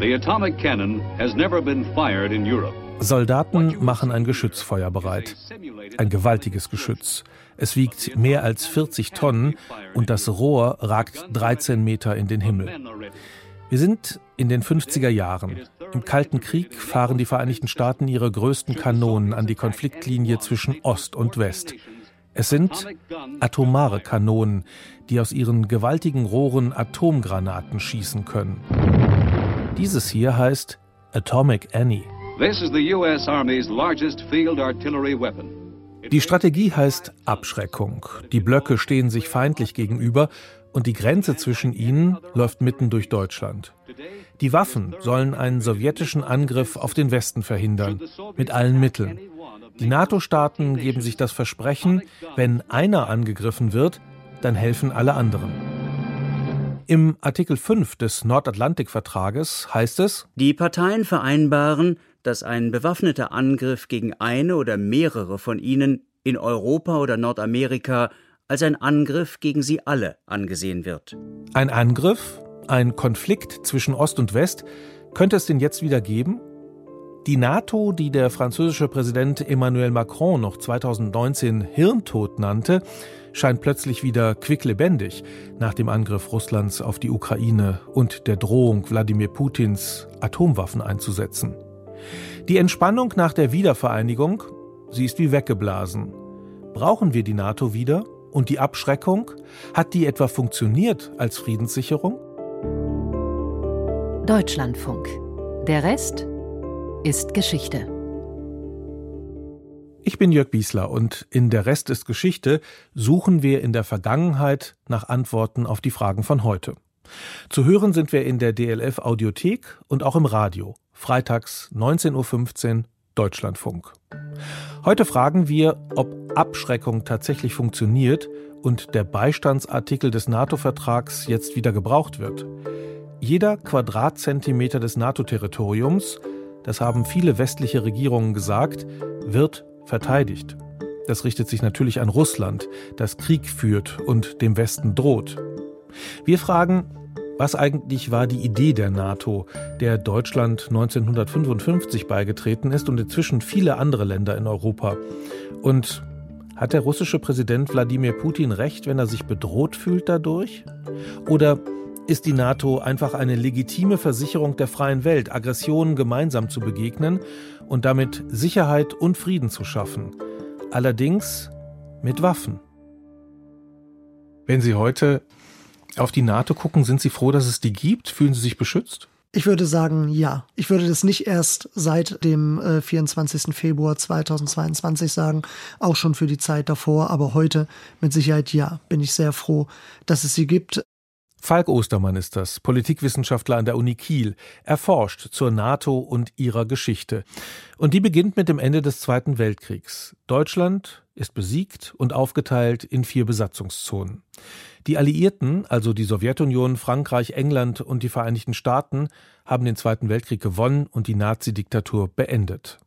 The atomic cannon has never been fired in Europe. Soldaten machen ein Geschützfeuer bereit. Ein gewaltiges Geschütz. Es wiegt mehr als 40 Tonnen und das Rohr ragt 13 Meter in den Himmel. Wir sind in den 50er Jahren. Im Kalten Krieg fahren die Vereinigten Staaten ihre größten Kanonen an die Konfliktlinie zwischen Ost und West. Es sind atomare Kanonen, die aus ihren gewaltigen Rohren Atomgranaten schießen können. Dieses hier heißt Atomic Annie. This is the US Army's largest field artillery weapon. Die Strategie heißt Abschreckung. Die Blöcke stehen sich feindlich gegenüber und die Grenze zwischen ihnen läuft mitten durch Deutschland. Die Waffen sollen einen sowjetischen Angriff auf den Westen verhindern, mit allen Mitteln. Die NATO-Staaten geben sich das Versprechen, wenn einer angegriffen wird, dann helfen alle anderen. Im Artikel 5 des Nordatlantikvertrages heißt es, Die Parteien vereinbaren, dass ein bewaffneter Angriff gegen eine oder mehrere von ihnen in Europa oder Nordamerika als ein Angriff gegen sie alle angesehen wird. Ein Angriff, ein Konflikt zwischen Ost und West, könnte es den jetzt wieder geben? Die NATO, die der französische Präsident Emmanuel Macron noch 2019 Hirntod nannte, scheint plötzlich wieder quicklebendig nach dem Angriff Russlands auf die Ukraine und der Drohung Wladimir Putins, Atomwaffen einzusetzen. Die Entspannung nach der Wiedervereinigung, sie ist wie weggeblasen. Brauchen wir die NATO wieder? Und die Abschreckung? Hat die etwa funktioniert als Friedenssicherung? Deutschlandfunk. Der Rest ist Geschichte. Ich bin Jörg Biesler und in Der Rest ist Geschichte suchen wir in der Vergangenheit nach Antworten auf die Fragen von heute. Zu hören sind wir in der DLF Audiothek und auch im Radio. Freitags 19.15 Uhr Deutschlandfunk. Heute fragen wir, ob Abschreckung tatsächlich funktioniert und der Beistandsartikel des NATO-Vertrags jetzt wieder gebraucht wird. Jeder Quadratzentimeter des NATO-Territoriums, das haben viele westliche Regierungen gesagt, wird verteidigt. Das richtet sich natürlich an Russland, das Krieg führt und dem Westen droht. Wir fragen, was eigentlich war die Idee der NATO, der Deutschland 1955 beigetreten ist und inzwischen viele andere Länder in Europa? Und hat der russische Präsident Wladimir Putin recht, wenn er sich bedroht fühlt dadurch? Oder ist die NATO einfach eine legitime Versicherung der freien Welt, Aggressionen gemeinsam zu begegnen und damit Sicherheit und Frieden zu schaffen? Allerdings mit Waffen. Wenn Sie heute auf die NATO gucken, sind Sie froh, dass es die gibt? Fühlen Sie sich beschützt? Ich würde sagen, ja. Ich würde das nicht erst seit dem äh, 24. Februar 2022 sagen, auch schon für die Zeit davor, aber heute mit Sicherheit ja, bin ich sehr froh, dass es sie gibt. Falk Ostermann ist das, Politikwissenschaftler an der Uni Kiel. Er forscht zur NATO und ihrer Geschichte. Und die beginnt mit dem Ende des Zweiten Weltkriegs. Deutschland ist besiegt und aufgeteilt in vier Besatzungszonen. Die Alliierten, also die Sowjetunion, Frankreich, England und die Vereinigten Staaten, haben den Zweiten Weltkrieg gewonnen und die Nazidiktatur beendet.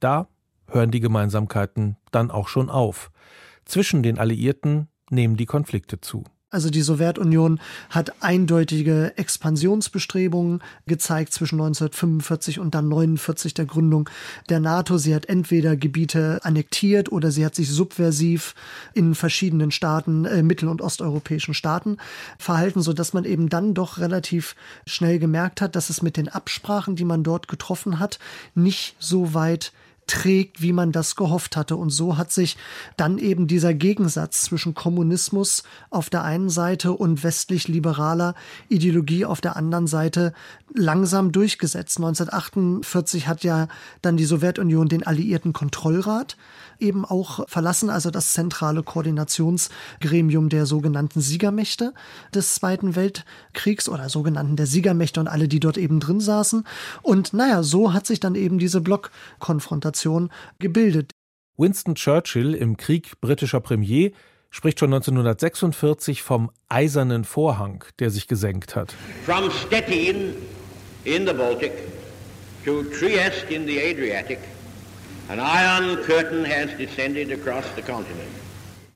Da hören die Gemeinsamkeiten dann auch schon auf. Zwischen den Alliierten nehmen die Konflikte zu. Also die Sowjetunion hat eindeutige Expansionsbestrebungen gezeigt zwischen 1945 und dann 49 der Gründung der NATO. Sie hat entweder Gebiete annektiert oder sie hat sich subversiv in verschiedenen Staaten, äh, mittel- und osteuropäischen Staaten verhalten, so dass man eben dann doch relativ schnell gemerkt hat, dass es mit den Absprachen, die man dort getroffen hat, nicht so weit trägt, wie man das gehofft hatte. Und so hat sich dann eben dieser Gegensatz zwischen Kommunismus auf der einen Seite und westlich-liberaler Ideologie auf der anderen Seite langsam durchgesetzt. 1948 hat ja dann die Sowjetunion den Alliierten Kontrollrat eben auch verlassen, also das zentrale Koordinationsgremium der sogenannten Siegermächte des Zweiten Weltkriegs oder sogenannten der Siegermächte und alle, die dort eben drin saßen. Und naja, so hat sich dann eben diese Blockkonfrontation gebildet. Winston Churchill im Krieg britischer Premier spricht schon 1946 vom eisernen Vorhang, der sich gesenkt hat. From Stettin in the Baltic to Trieste in the Adriatic, an iron curtain has descended across the continent.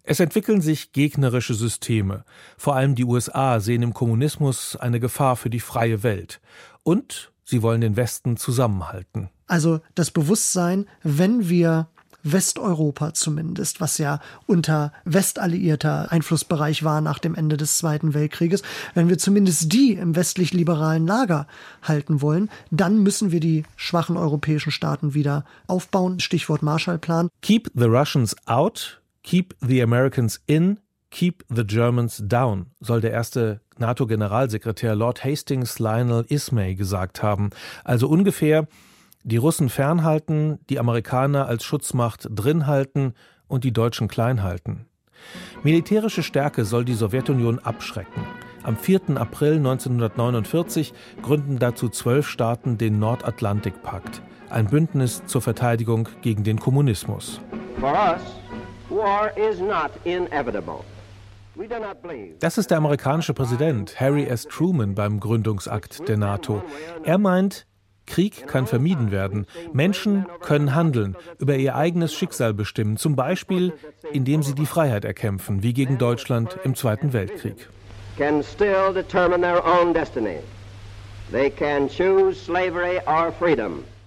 Es entwickeln sich gegnerische Systeme. Vor allem die USA sehen im Kommunismus eine Gefahr für die freie Welt. Und sie wollen den Westen zusammenhalten. Also das Bewusstsein, wenn wir Westeuropa zumindest, was ja unter westalliierter Einflussbereich war nach dem Ende des Zweiten Weltkrieges, wenn wir zumindest die im westlich-liberalen Lager halten wollen, dann müssen wir die schwachen europäischen Staaten wieder aufbauen. Stichwort Marshallplan. Keep the Russians out, keep the Americans in, keep the Germans down, soll der erste NATO-Generalsekretär Lord Hastings Lionel Ismay gesagt haben. Also ungefähr die Russen fernhalten, die Amerikaner als Schutzmacht drinhalten und die Deutschen kleinhalten. Militärische Stärke soll die Sowjetunion abschrecken. Am 4. April 1949 gründen dazu zwölf Staaten den Nordatlantikpakt, ein Bündnis zur Verteidigung gegen den Kommunismus. Das ist der amerikanische Präsident Harry S. Truman beim Gründungsakt der NATO. Er meint, Krieg kann vermieden werden. Menschen können handeln, über ihr eigenes Schicksal bestimmen, zum Beispiel indem sie die Freiheit erkämpfen, wie gegen Deutschland im Zweiten Weltkrieg.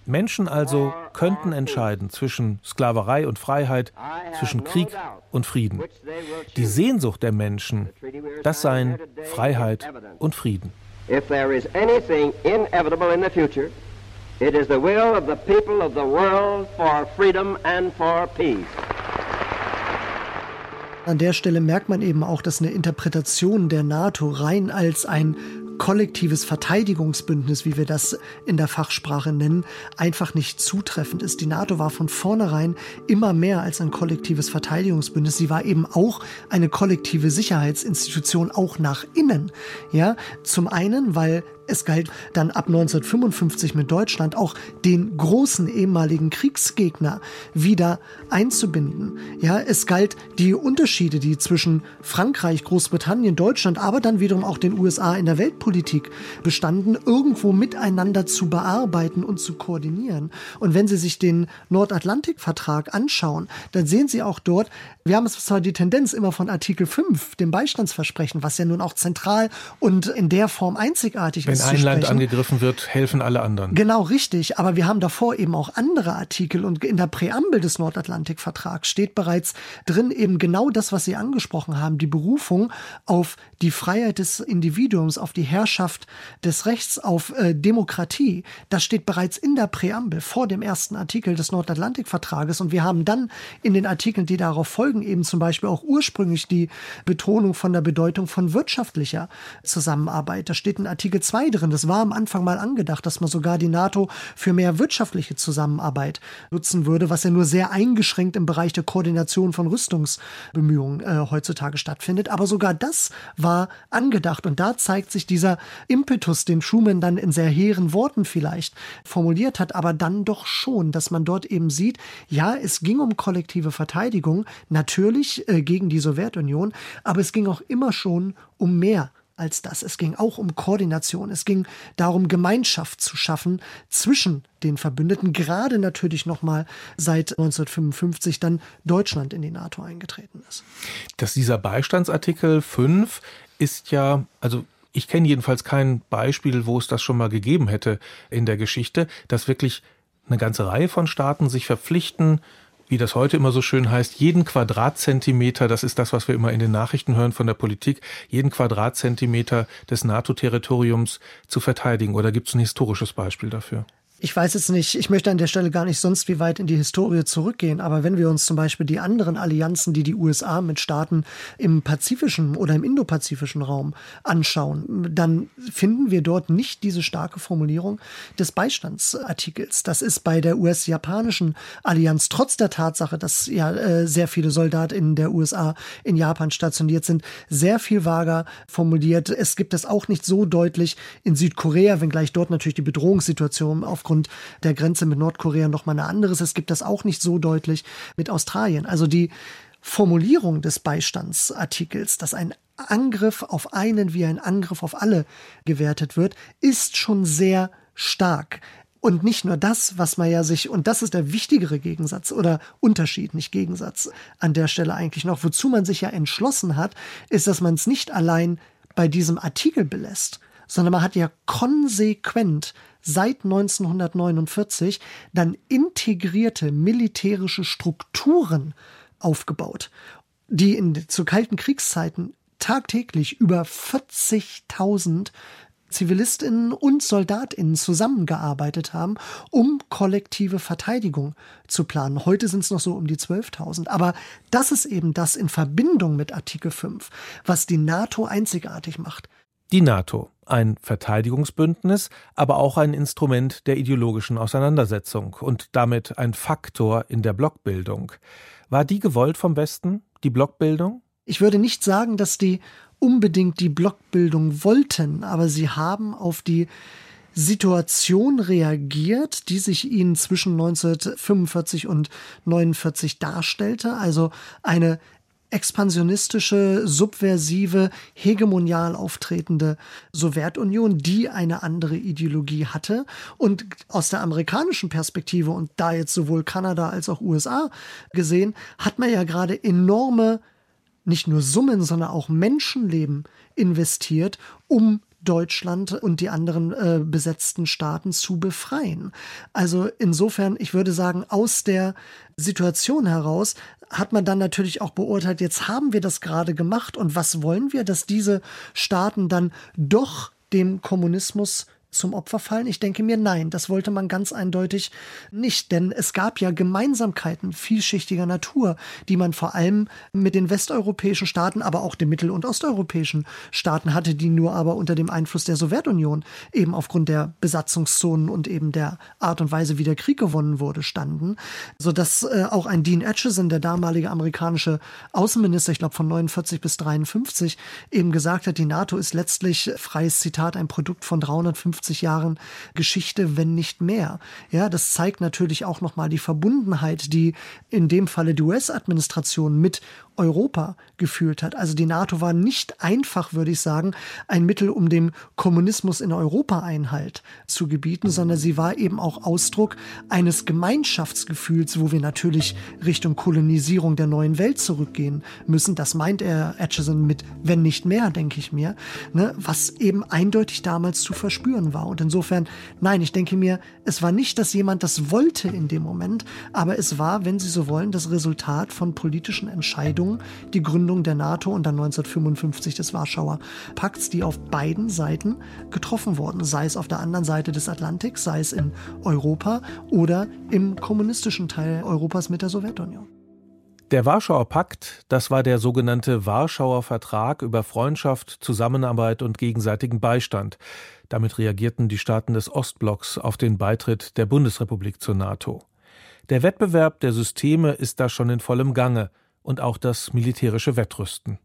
Menschen also könnten entscheiden zwischen Sklaverei und Freiheit, zwischen Krieg und Frieden. Die Sehnsucht der Menschen, das seien Freiheit und Frieden. If there is anything inevitable in the future, It is the will of the people of the world for freedom and for peace. An der Stelle merkt man eben auch, dass eine Interpretation der NATO rein als ein kollektives Verteidigungsbündnis, wie wir das in der Fachsprache nennen, einfach nicht zutreffend ist. Die NATO war von vornherein immer mehr als ein kollektives Verteidigungsbündnis. Sie war eben auch eine kollektive Sicherheitsinstitution, auch nach innen. Ja, zum einen, weil es galt dann ab 1955 mit Deutschland auch den großen ehemaligen Kriegsgegner wieder einzubinden. Ja, es galt die Unterschiede, die zwischen Frankreich, Großbritannien, Deutschland, aber dann wiederum auch den USA in der Weltpolitik bestanden, irgendwo miteinander zu bearbeiten und zu koordinieren. Und wenn Sie sich den Nordatlantikvertrag anschauen, dann sehen Sie auch dort, wir haben es zwar die Tendenz immer von Artikel 5, dem Beistandsversprechen, was ja nun auch zentral und in der Form einzigartig ist. Wenn ein Land angegriffen wird, helfen alle anderen. Genau, richtig. Aber wir haben davor eben auch andere Artikel und in der Präambel des Nordatlantikvertrags steht bereits drin eben genau das, was Sie angesprochen haben, die Berufung auf die Freiheit des Individuums, auf die Herrschaft des Rechts, auf äh, Demokratie. Das steht bereits in der Präambel vor dem ersten Artikel des Nordatlantikvertrages und wir haben dann in den Artikeln, die darauf folgen, eben zum Beispiel auch ursprünglich die Betonung von der Bedeutung von wirtschaftlicher Zusammenarbeit. Da steht in Artikel 2 drin. Das war am Anfang mal angedacht, dass man sogar die NATO für mehr wirtschaftliche Zusammenarbeit nutzen würde, was ja nur sehr eingeschränkt im Bereich der Koordination von Rüstungsbemühungen äh, heutzutage stattfindet. Aber sogar das war angedacht. Und da zeigt sich dieser Impetus, den Schumann dann in sehr hehren Worten vielleicht formuliert hat, aber dann doch schon, dass man dort eben sieht, ja, es ging um kollektive Verteidigung, natürlich äh, gegen die Sowjetunion, aber es ging auch immer schon um mehr als das. Es ging auch um Koordination. Es ging darum, Gemeinschaft zu schaffen zwischen den Verbündeten, gerade natürlich nochmal seit 1955 dann Deutschland in die NATO eingetreten ist. Dass dieser Beistandsartikel 5 ist ja, also ich kenne jedenfalls kein Beispiel, wo es das schon mal gegeben hätte in der Geschichte, dass wirklich eine ganze Reihe von Staaten sich verpflichten, wie das heute immer so schön heißt, jeden Quadratzentimeter, das ist das, was wir immer in den Nachrichten hören von der Politik, jeden Quadratzentimeter des NATO-Territoriums zu verteidigen. Oder gibt es ein historisches Beispiel dafür? Ich weiß jetzt nicht, ich möchte an der Stelle gar nicht sonst wie weit in die Historie zurückgehen, aber wenn wir uns zum Beispiel die anderen Allianzen, die die USA mit Staaten im pazifischen oder im indopazifischen Raum anschauen, dann finden wir dort nicht diese starke Formulierung des Beistandsartikels. Das ist bei der US-japanischen Allianz trotz der Tatsache, dass ja äh, sehr viele Soldaten in der USA in Japan stationiert sind, sehr viel vager formuliert. Es gibt es auch nicht so deutlich in Südkorea, wenngleich dort natürlich die Bedrohungssituation aufgrund aufgrund der Grenze mit Nordkorea nochmal eine anderes. Es gibt das auch nicht so deutlich mit Australien. Also die Formulierung des Beistandsartikels, dass ein Angriff auf einen wie ein Angriff auf alle gewertet wird, ist schon sehr stark. Und nicht nur das, was man ja sich, und das ist der wichtigere Gegensatz oder Unterschied, nicht Gegensatz an der Stelle eigentlich noch, wozu man sich ja entschlossen hat, ist, dass man es nicht allein bei diesem Artikel belässt, sondern man hat ja konsequent seit 1949 dann integrierte militärische Strukturen aufgebaut, die in, zu kalten Kriegszeiten tagtäglich über 40.000 Zivilistinnen und Soldatinnen zusammengearbeitet haben, um kollektive Verteidigung zu planen. Heute sind es noch so um die 12.000. Aber das ist eben das in Verbindung mit Artikel 5, was die NATO einzigartig macht. Die NATO, ein Verteidigungsbündnis, aber auch ein Instrument der ideologischen Auseinandersetzung und damit ein Faktor in der Blockbildung. War die gewollt vom Westen, die Blockbildung? Ich würde nicht sagen, dass die unbedingt die Blockbildung wollten, aber sie haben auf die Situation reagiert, die sich ihnen zwischen 1945 und 1949 darstellte, also eine expansionistische, subversive, hegemonial auftretende Sowjetunion, die eine andere Ideologie hatte. Und aus der amerikanischen Perspektive und da jetzt sowohl Kanada als auch USA gesehen, hat man ja gerade enorme nicht nur Summen, sondern auch Menschenleben investiert, um Deutschland und die anderen äh, besetzten Staaten zu befreien. Also insofern, ich würde sagen, aus der Situation heraus hat man dann natürlich auch beurteilt, jetzt haben wir das gerade gemacht und was wollen wir, dass diese Staaten dann doch dem Kommunismus zum Opfer fallen? Ich denke mir, nein, das wollte man ganz eindeutig nicht, denn es gab ja Gemeinsamkeiten vielschichtiger Natur, die man vor allem mit den westeuropäischen Staaten, aber auch den mittel- und osteuropäischen Staaten hatte, die nur aber unter dem Einfluss der Sowjetunion eben aufgrund der Besatzungszonen und eben der Art und Weise, wie der Krieg gewonnen wurde, standen, sodass äh, auch ein Dean Acheson, der damalige amerikanische Außenminister, ich glaube von 49 bis 53, eben gesagt hat, die NATO ist letztlich, freies Zitat, ein Produkt von 350 50 Jahren Geschichte, wenn nicht mehr. Ja, das zeigt natürlich auch nochmal die Verbundenheit, die in dem Falle die US-Administration mit Europa gefühlt hat. Also die NATO war nicht einfach, würde ich sagen, ein Mittel, um dem Kommunismus in Europa Einhalt zu gebieten, sondern sie war eben auch Ausdruck eines Gemeinschaftsgefühls, wo wir natürlich Richtung Kolonisierung der neuen Welt zurückgehen müssen. Das meint er Atchison mit wenn nicht mehr, denke ich mir, ne, was eben eindeutig damals zu verspüren war. Und insofern, nein, ich denke mir, es war nicht, dass jemand das wollte in dem Moment, aber es war, wenn Sie so wollen, das Resultat von politischen Entscheidungen Gründung, die Gründung der NATO und dann 1955 des Warschauer Pakts, die auf beiden Seiten getroffen wurden, sei es auf der anderen Seite des Atlantiks, sei es in Europa oder im kommunistischen Teil Europas mit der Sowjetunion. Der Warschauer Pakt, das war der sogenannte Warschauer Vertrag über Freundschaft, Zusammenarbeit und gegenseitigen Beistand. Damit reagierten die Staaten des Ostblocks auf den Beitritt der Bundesrepublik zur NATO. Der Wettbewerb der Systeme ist da schon in vollem Gange und auch das militärische Wettrüsten.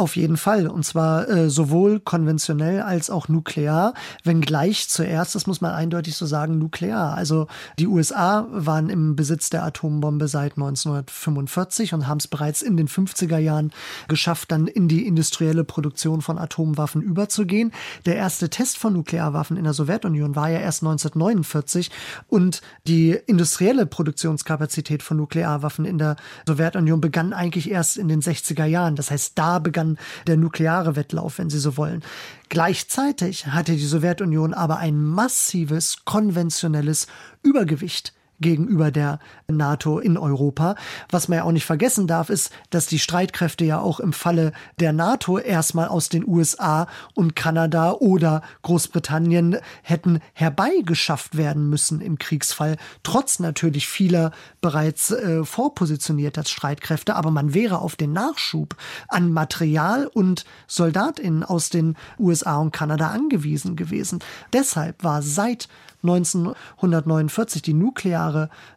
Auf jeden Fall. Und zwar äh, sowohl konventionell als auch nuklear, wenngleich zuerst, das muss man eindeutig so sagen, nuklear. Also die USA waren im Besitz der Atombombe seit 1945 und haben es bereits in den 50er Jahren geschafft, dann in die industrielle Produktion von Atomwaffen überzugehen. Der erste Test von Nuklearwaffen in der Sowjetunion war ja erst 1949 und die industrielle Produktionskapazität von Nuklearwaffen in der Sowjetunion begann eigentlich erst in den 60er Jahren. Das heißt, da begann der nukleare Wettlauf, wenn Sie so wollen. Gleichzeitig hatte die Sowjetunion aber ein massives konventionelles Übergewicht gegenüber der NATO in Europa. Was man ja auch nicht vergessen darf, ist, dass die Streitkräfte ja auch im Falle der NATO erstmal aus den USA und Kanada oder Großbritannien hätten herbeigeschafft werden müssen im Kriegsfall, trotz natürlich vieler bereits äh, vorpositionierter Streitkräfte. Aber man wäre auf den Nachschub an Material und Soldatinnen aus den USA und Kanada angewiesen gewesen. Deshalb war seit 1949 die nukleare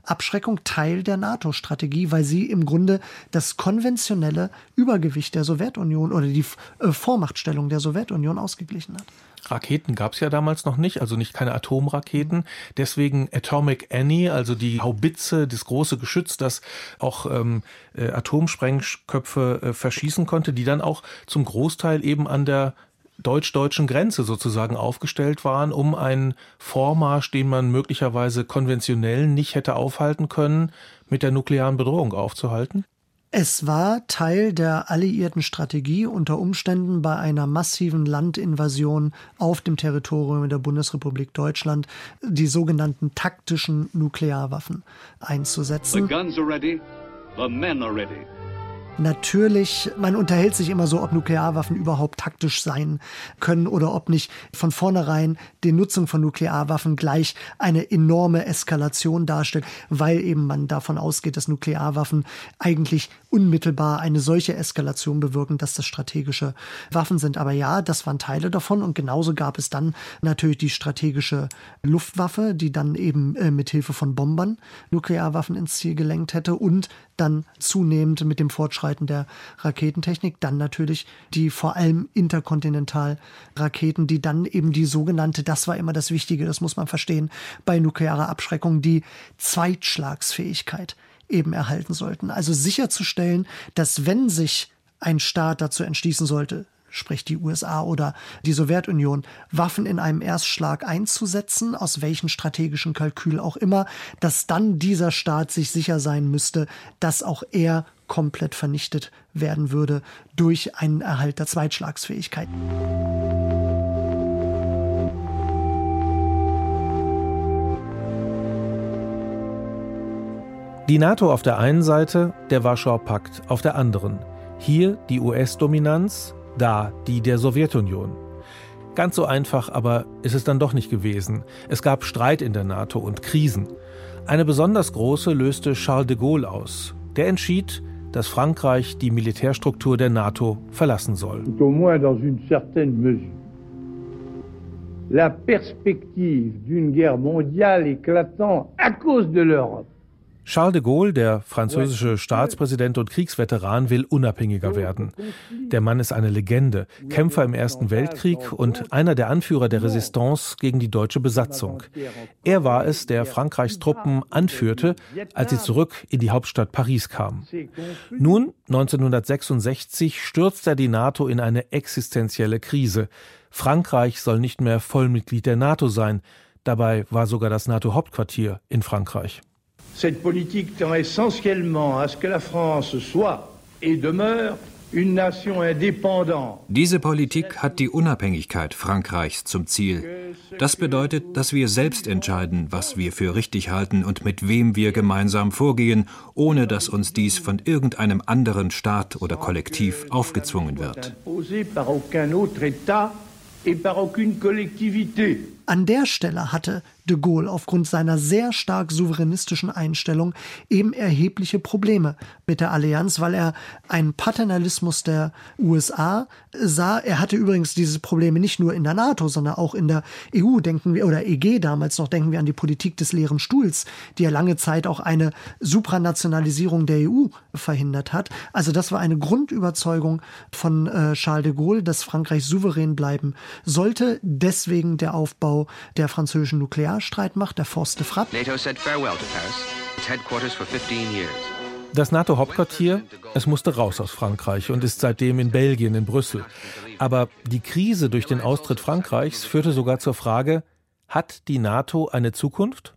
Abschreckung Teil der NATO-Strategie, weil sie im Grunde das konventionelle Übergewicht der Sowjetunion oder die äh, Vormachtstellung der Sowjetunion ausgeglichen hat. Raketen gab es ja damals noch nicht, also nicht keine Atomraketen. Deswegen Atomic Annie, also die Haubitze, das große Geschütz, das auch ähm, äh, Atomsprengköpfe äh, verschießen konnte, die dann auch zum Großteil eben an der deutsch-deutschen Grenze sozusagen aufgestellt waren, um einen Vormarsch, den man möglicherweise konventionell nicht hätte aufhalten können, mit der nuklearen Bedrohung aufzuhalten? Es war Teil der alliierten Strategie, unter Umständen bei einer massiven Landinvasion auf dem Territorium der Bundesrepublik Deutschland die sogenannten taktischen Nuklearwaffen einzusetzen. The guns are ready, the men are ready. Natürlich, man unterhält sich immer so, ob Nuklearwaffen überhaupt taktisch sein können oder ob nicht von vornherein die Nutzung von Nuklearwaffen gleich eine enorme Eskalation darstellt, weil eben man davon ausgeht, dass Nuklearwaffen eigentlich unmittelbar eine solche Eskalation bewirken, dass das strategische Waffen sind. Aber ja, das waren Teile davon und genauso gab es dann natürlich die strategische Luftwaffe, die dann eben äh, mit Hilfe von Bombern Nuklearwaffen ins Ziel gelenkt hätte und dann zunehmend mit dem Fortschreiten der Raketentechnik dann natürlich die vor allem Interkontinentalraketen, die dann eben die sogenannte, das war immer das Wichtige, das muss man verstehen, bei nuklearer Abschreckung, die Zweitschlagsfähigkeit eben erhalten sollten. Also sicherzustellen, dass wenn sich ein Staat dazu entschließen sollte, sprich die USA oder die Sowjetunion, Waffen in einem Erstschlag einzusetzen, aus welchem strategischen Kalkül auch immer, dass dann dieser Staat sich sicher sein müsste, dass auch er komplett vernichtet werden würde durch einen Erhalt der Zweitschlagsfähigkeit. Die NATO auf der einen Seite, der Warschauer Pakt auf der anderen. Hier die US-Dominanz, da die der Sowjetunion. Ganz so einfach aber ist es dann doch nicht gewesen. Es gab Streit in der NATO und Krisen. Eine besonders große löste Charles de Gaulle aus. Der entschied, dass Frankreich die Militärstruktur der NATO verlassen soll. La perspective d'une guerre mondiale éclatant à cause de l'Europe Charles de Gaulle, der französische Staatspräsident und Kriegsveteran, will unabhängiger werden. Der Mann ist eine Legende, Kämpfer im Ersten Weltkrieg und einer der Anführer der Resistance gegen die deutsche Besatzung. Er war es, der Frankreichs Truppen anführte, als sie zurück in die Hauptstadt Paris kamen. Nun, 1966, stürzt er die NATO in eine existenzielle Krise. Frankreich soll nicht mehr Vollmitglied der NATO sein. Dabei war sogar das NATO-Hauptquartier in Frankreich. Cette politique tend essentiellement à ce que la France soit et demeure diese Politik hat die Unabhängigkeit Frankreichs zum Ziel. Das bedeutet, dass wir selbst entscheiden, was wir für richtig halten und mit wem wir gemeinsam vorgehen, ohne dass uns dies von irgendeinem anderen Staat oder Kollektiv aufgezwungen wird. An der Stelle hatte de Gaulle aufgrund seiner sehr stark souveränistischen Einstellung eben erhebliche Probleme mit der Allianz, weil er einen Paternalismus der USA sah. Er hatte übrigens diese Probleme nicht nur in der NATO, sondern auch in der EU, denken wir, oder EG damals noch, denken wir an die Politik des leeren Stuhls, die ja lange Zeit auch eine Supranationalisierung der EU verhindert hat. Also das war eine Grundüberzeugung von äh, Charles de Gaulle, dass Frankreich souverän bleiben sollte. Deswegen der Aufbau der französischen Nuklear Nuklearstreit macht, der Force de Frappe. NATO said farewell to Paris, its headquarters for 15 years. Das NATO-Hauptquartier, es musste raus aus Frankreich und ist seitdem in Belgien, in Brüssel. Aber die Krise durch den Austritt Frankreichs führte sogar zur Frage, hat die NATO eine Zukunft?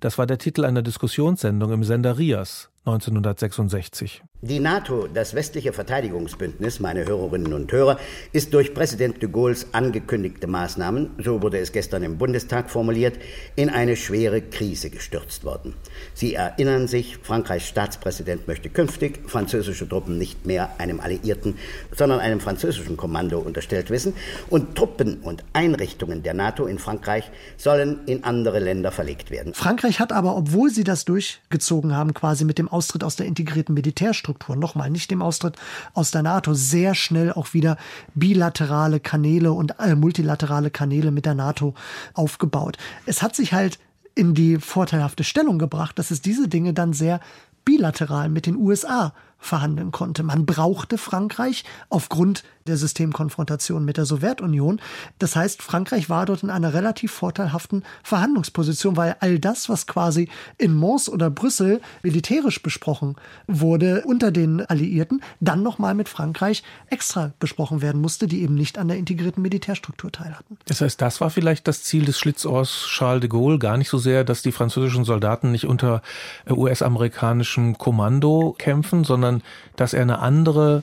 Das war der Titel einer Diskussionssendung im Sender Rias 1966. Die NATO, das westliche Verteidigungsbündnis, meine Hörerinnen und Hörer, ist durch Präsident de Gaulles angekündigte Maßnahmen, so wurde es gestern im Bundestag formuliert, in eine schwere Krise gestürzt worden. Sie erinnern sich, Frankreichs Staatspräsident möchte künftig französische Truppen nicht mehr einem Alliierten, sondern einem französischen Kommando unterstellt wissen und Truppen und Einrichtungen der NATO in Frankreich sollen in andere Länder verlegt werden. Frankreich hat aber, obwohl sie das durchgezogen haben, quasi mit dem Austritt aus der integrierten Militärstruktur, nochmal nicht dem Austritt aus der NATO, sehr schnell auch wieder bilaterale Kanäle und äh, multilaterale Kanäle mit der NATO aufgebaut. Es hat sich halt in die vorteilhafte Stellung gebracht, dass es diese Dinge dann sehr bilateral mit den USA verhandeln konnte. Man brauchte Frankreich aufgrund der Systemkonfrontation mit der Sowjetunion. Das heißt, Frankreich war dort in einer relativ vorteilhaften Verhandlungsposition, weil all das, was quasi in Mons oder Brüssel militärisch besprochen wurde unter den Alliierten, dann nochmal mit Frankreich extra besprochen werden musste, die eben nicht an der integrierten Militärstruktur teilhatten. Das heißt, das war vielleicht das Ziel des Schlitzohrs Charles de Gaulle, gar nicht so sehr, dass die französischen Soldaten nicht unter US-amerikanischem Kommando kämpfen, sondern sondern dass er eine andere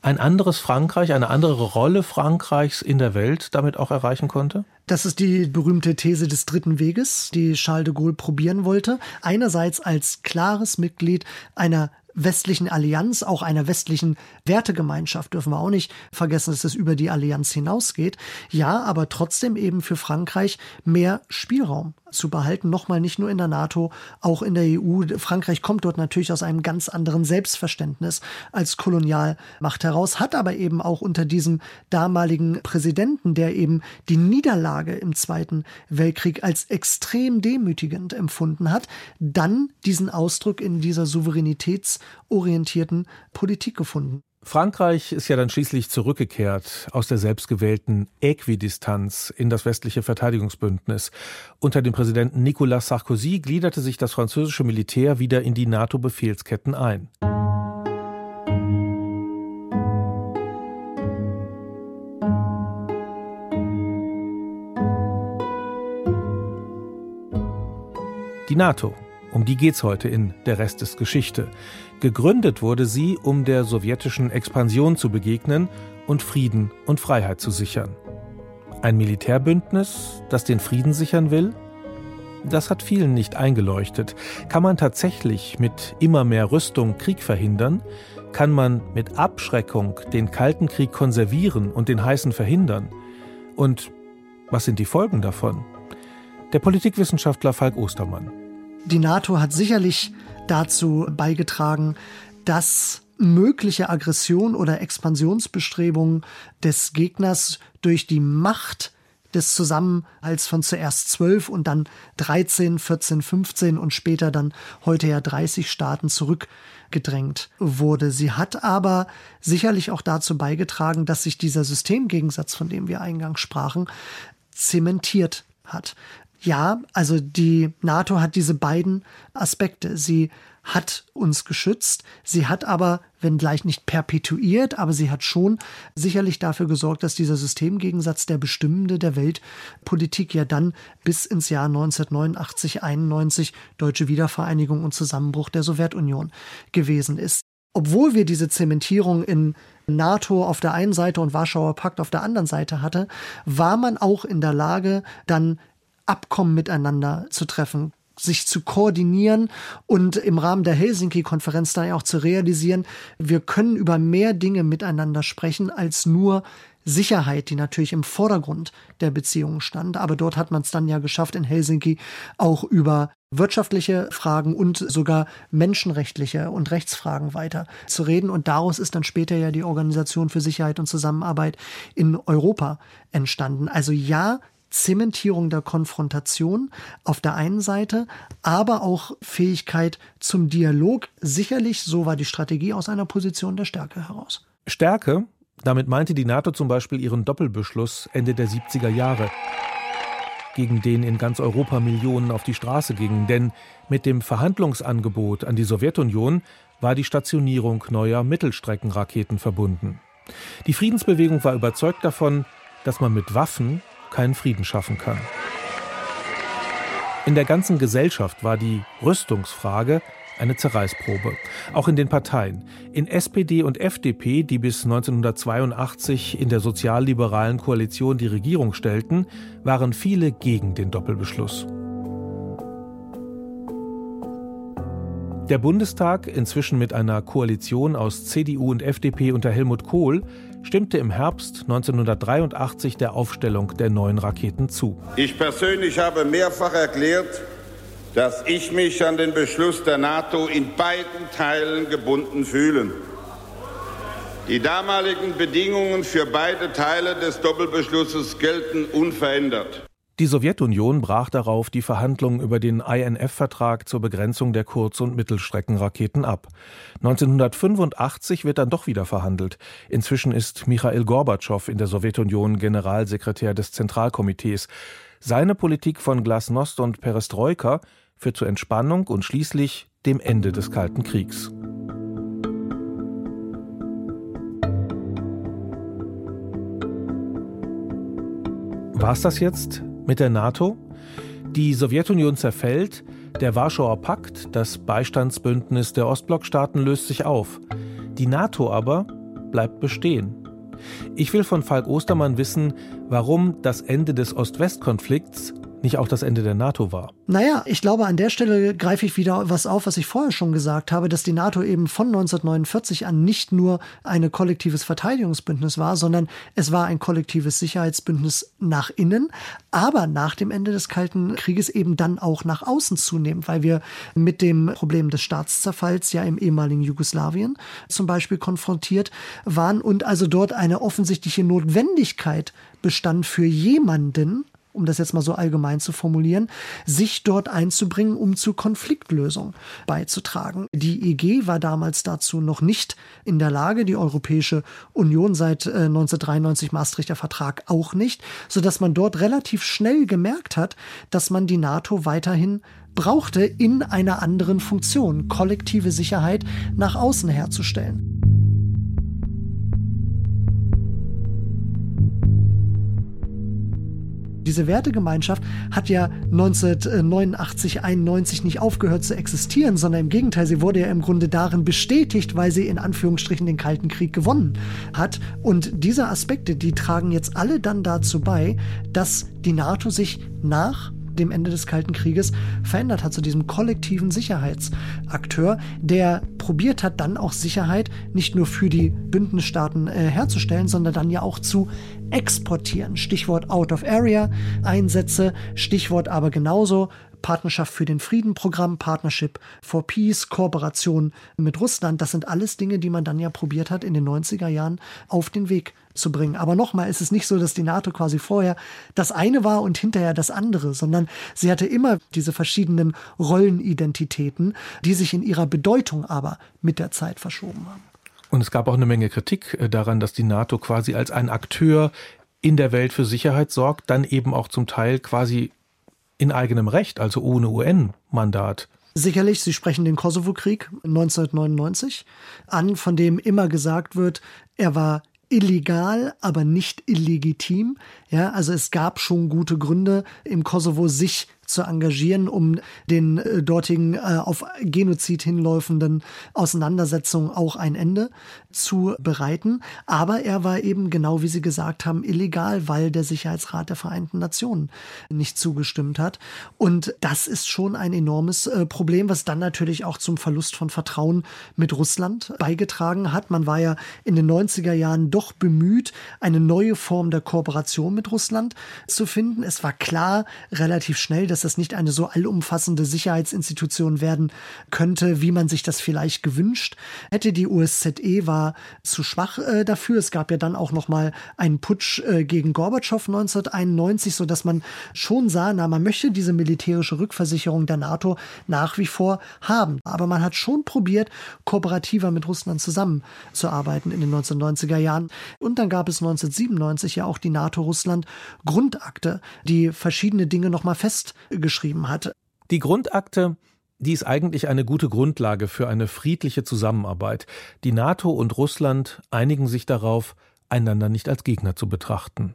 ein anderes Frankreich, eine andere Rolle Frankreichs in der Welt damit auch erreichen konnte? Das ist die berühmte These des dritten Weges, die Charles de Gaulle probieren wollte. Einerseits als klares Mitglied einer westlichen Allianz, auch einer westlichen Wertegemeinschaft, dürfen wir auch nicht vergessen, dass es über die Allianz hinausgeht. Ja, aber trotzdem eben für Frankreich mehr Spielraum zu behalten. Nochmal nicht nur in der NATO, auch in der EU. Frankreich kommt dort natürlich aus einem ganz anderen Selbstverständnis als Kolonialmacht heraus, hat aber eben auch unter diesem damaligen Präsidenten, der eben die Niederlage im Zweiten Weltkrieg als extrem demütigend empfunden hat, dann diesen Ausdruck in dieser souveränitätsorientierten Politik gefunden. Frankreich ist ja dann schließlich zurückgekehrt aus der selbstgewählten Äquidistanz in das westliche Verteidigungsbündnis. Unter dem Präsidenten Nicolas Sarkozy gliederte sich das französische Militär wieder in die NATO-Befehlsketten ein. Die NATO, um die geht's heute in Der Rest ist Geschichte. Gegründet wurde sie, um der sowjetischen Expansion zu begegnen und Frieden und Freiheit zu sichern. Ein Militärbündnis, das den Frieden sichern will? Das hat vielen nicht eingeleuchtet. Kann man tatsächlich mit immer mehr Rüstung Krieg verhindern? Kann man mit Abschreckung den Kalten Krieg konservieren und den heißen verhindern? Und was sind die Folgen davon? Der Politikwissenschaftler Falk Ostermann. Die NATO hat sicherlich dazu beigetragen, dass mögliche Aggression oder Expansionsbestrebungen des Gegners durch die Macht des Zusammenhalts von zuerst zwölf und dann 13, 14, 15 und später dann heute ja 30 Staaten zurückgedrängt wurde. Sie hat aber sicherlich auch dazu beigetragen, dass sich dieser Systemgegensatz, von dem wir eingangs sprachen, zementiert hat. Ja, also die NATO hat diese beiden Aspekte. Sie hat uns geschützt, sie hat aber, wenn gleich nicht perpetuiert, aber sie hat schon sicherlich dafür gesorgt, dass dieser Systemgegensatz der Bestimmende der Weltpolitik ja dann bis ins Jahr 1989, 91 deutsche Wiedervereinigung und Zusammenbruch der Sowjetunion gewesen ist. Obwohl wir diese Zementierung in NATO auf der einen Seite und Warschauer Pakt auf der anderen Seite hatte, war man auch in der Lage, dann Abkommen miteinander zu treffen, sich zu koordinieren und im Rahmen der Helsinki-Konferenz dann auch zu realisieren, wir können über mehr Dinge miteinander sprechen als nur Sicherheit, die natürlich im Vordergrund der Beziehungen stand. Aber dort hat man es dann ja geschafft, in Helsinki auch über wirtschaftliche Fragen und sogar menschenrechtliche und Rechtsfragen weiter zu reden. Und daraus ist dann später ja die Organisation für Sicherheit und Zusammenarbeit in Europa entstanden. Also ja, Zementierung der Konfrontation auf der einen Seite, aber auch Fähigkeit zum Dialog. Sicherlich, so war die Strategie aus einer Position der Stärke heraus. Stärke, damit meinte die NATO zum Beispiel ihren Doppelbeschluss Ende der 70er Jahre, gegen den in ganz Europa Millionen auf die Straße gingen. Denn mit dem Verhandlungsangebot an die Sowjetunion war die Stationierung neuer Mittelstreckenraketen verbunden. Die Friedensbewegung war überzeugt davon, dass man mit Waffen keinen Frieden schaffen kann. In der ganzen Gesellschaft war die Rüstungsfrage eine Zerreißprobe. Auch in den Parteien. In SPD und FDP, die bis 1982 in der sozialliberalen Koalition die Regierung stellten, waren viele gegen den Doppelbeschluss. Der Bundestag, inzwischen mit einer Koalition aus CDU und FDP unter Helmut Kohl, stimmte im Herbst 1983 der Aufstellung der neuen Raketen zu. Ich persönlich habe mehrfach erklärt, dass ich mich an den Beschluss der NATO in beiden Teilen gebunden fühle. Die damaligen Bedingungen für beide Teile des Doppelbeschlusses gelten unverändert. Die Sowjetunion brach darauf die Verhandlungen über den INF-Vertrag zur Begrenzung der Kurz- und Mittelstreckenraketen ab. 1985 wird dann doch wieder verhandelt. Inzwischen ist Michail Gorbatschow in der Sowjetunion Generalsekretär des Zentralkomitees. Seine Politik von Glasnost und Perestroika führt zur Entspannung und schließlich dem Ende des Kalten Kriegs. War es das jetzt? Mit der NATO? Die Sowjetunion zerfällt, der Warschauer Pakt, das Beistandsbündnis der Ostblockstaaten, löst sich auf. Die NATO aber bleibt bestehen. Ich will von Falk Ostermann wissen, warum das Ende des Ost-West-Konflikts nicht auch das Ende der NATO war. Naja, ich glaube, an der Stelle greife ich wieder was auf, was ich vorher schon gesagt habe, dass die NATO eben von 1949 an nicht nur ein kollektives Verteidigungsbündnis war, sondern es war ein kollektives Sicherheitsbündnis nach innen, aber nach dem Ende des Kalten Krieges eben dann auch nach außen zunehmend, weil wir mit dem Problem des Staatszerfalls ja im ehemaligen Jugoslawien zum Beispiel konfrontiert waren und also dort eine offensichtliche Notwendigkeit bestand für jemanden, um das jetzt mal so allgemein zu formulieren, sich dort einzubringen, um zu Konfliktlösung beizutragen. Die EG war damals dazu noch nicht in der Lage, die Europäische Union seit 1993 äh, Maastrichter Vertrag auch nicht, so dass man dort relativ schnell gemerkt hat, dass man die NATO weiterhin brauchte in einer anderen Funktion, kollektive Sicherheit nach außen herzustellen. Diese Wertegemeinschaft hat ja 1989, 91 nicht aufgehört zu existieren, sondern im Gegenteil, sie wurde ja im Grunde darin bestätigt, weil sie in Anführungsstrichen den Kalten Krieg gewonnen hat. Und diese Aspekte, die tragen jetzt alle dann dazu bei, dass die NATO sich nach dem Ende des Kalten Krieges verändert hat zu diesem kollektiven Sicherheitsakteur, der probiert hat, dann auch Sicherheit nicht nur für die Bündnisstaaten äh, herzustellen, sondern dann ja auch zu exportieren. Stichwort Out of Area Einsätze, Stichwort aber genauso Partnerschaft für den Frieden Programm, Partnership for Peace, Kooperation mit Russland. Das sind alles Dinge, die man dann ja probiert hat, in den 90er Jahren auf den Weg zu bringen. Aber nochmal, ist es nicht so, dass die NATO quasi vorher das eine war und hinterher das andere, sondern sie hatte immer diese verschiedenen Rollenidentitäten, die sich in ihrer Bedeutung aber mit der Zeit verschoben haben. Und es gab auch eine Menge Kritik äh, daran, dass die NATO quasi als ein Akteur in der Welt für Sicherheit sorgt, dann eben auch zum Teil quasi in eigenem Recht, also ohne UN-Mandat. Sicherlich, Sie sprechen den Kosovo-Krieg 1999 an, von dem immer gesagt wird, er war illegal, aber nicht illegitim. Ja, also es gab schon gute Gründe im Kosovo, sich zu engagieren, um den äh, dortigen äh, auf Genozid hinläufenden Auseinandersetzungen auch ein Ende zu bereiten. Aber er war eben genau wie Sie gesagt haben, illegal, weil der Sicherheitsrat der Vereinten Nationen nicht zugestimmt hat. Und das ist schon ein enormes äh, Problem, was dann natürlich auch zum Verlust von Vertrauen mit Russland beigetragen hat. Man war ja in den 90er Jahren doch bemüht, eine neue Form der Kooperation mit Russland zu finden. Es war klar relativ schnell, dass das nicht eine so allumfassende Sicherheitsinstitution werden könnte, wie man sich das vielleicht gewünscht hätte. Die USZE war zu schwach äh, dafür. Es gab ja dann auch noch mal einen Putsch äh, gegen Gorbatschow 1991, so dass man schon sah, na, man möchte diese militärische Rückversicherung der NATO nach wie vor haben. Aber man hat schon probiert, kooperativer mit Russland zusammenzuarbeiten in den 1990er Jahren. Und dann gab es 1997 ja auch die NATO-Russland Grundakte, die verschiedene Dinge noch mal festgeschrieben hat. Die Grundakte die ist eigentlich eine gute Grundlage für eine friedliche Zusammenarbeit. Die NATO und Russland einigen sich darauf, einander nicht als Gegner zu betrachten.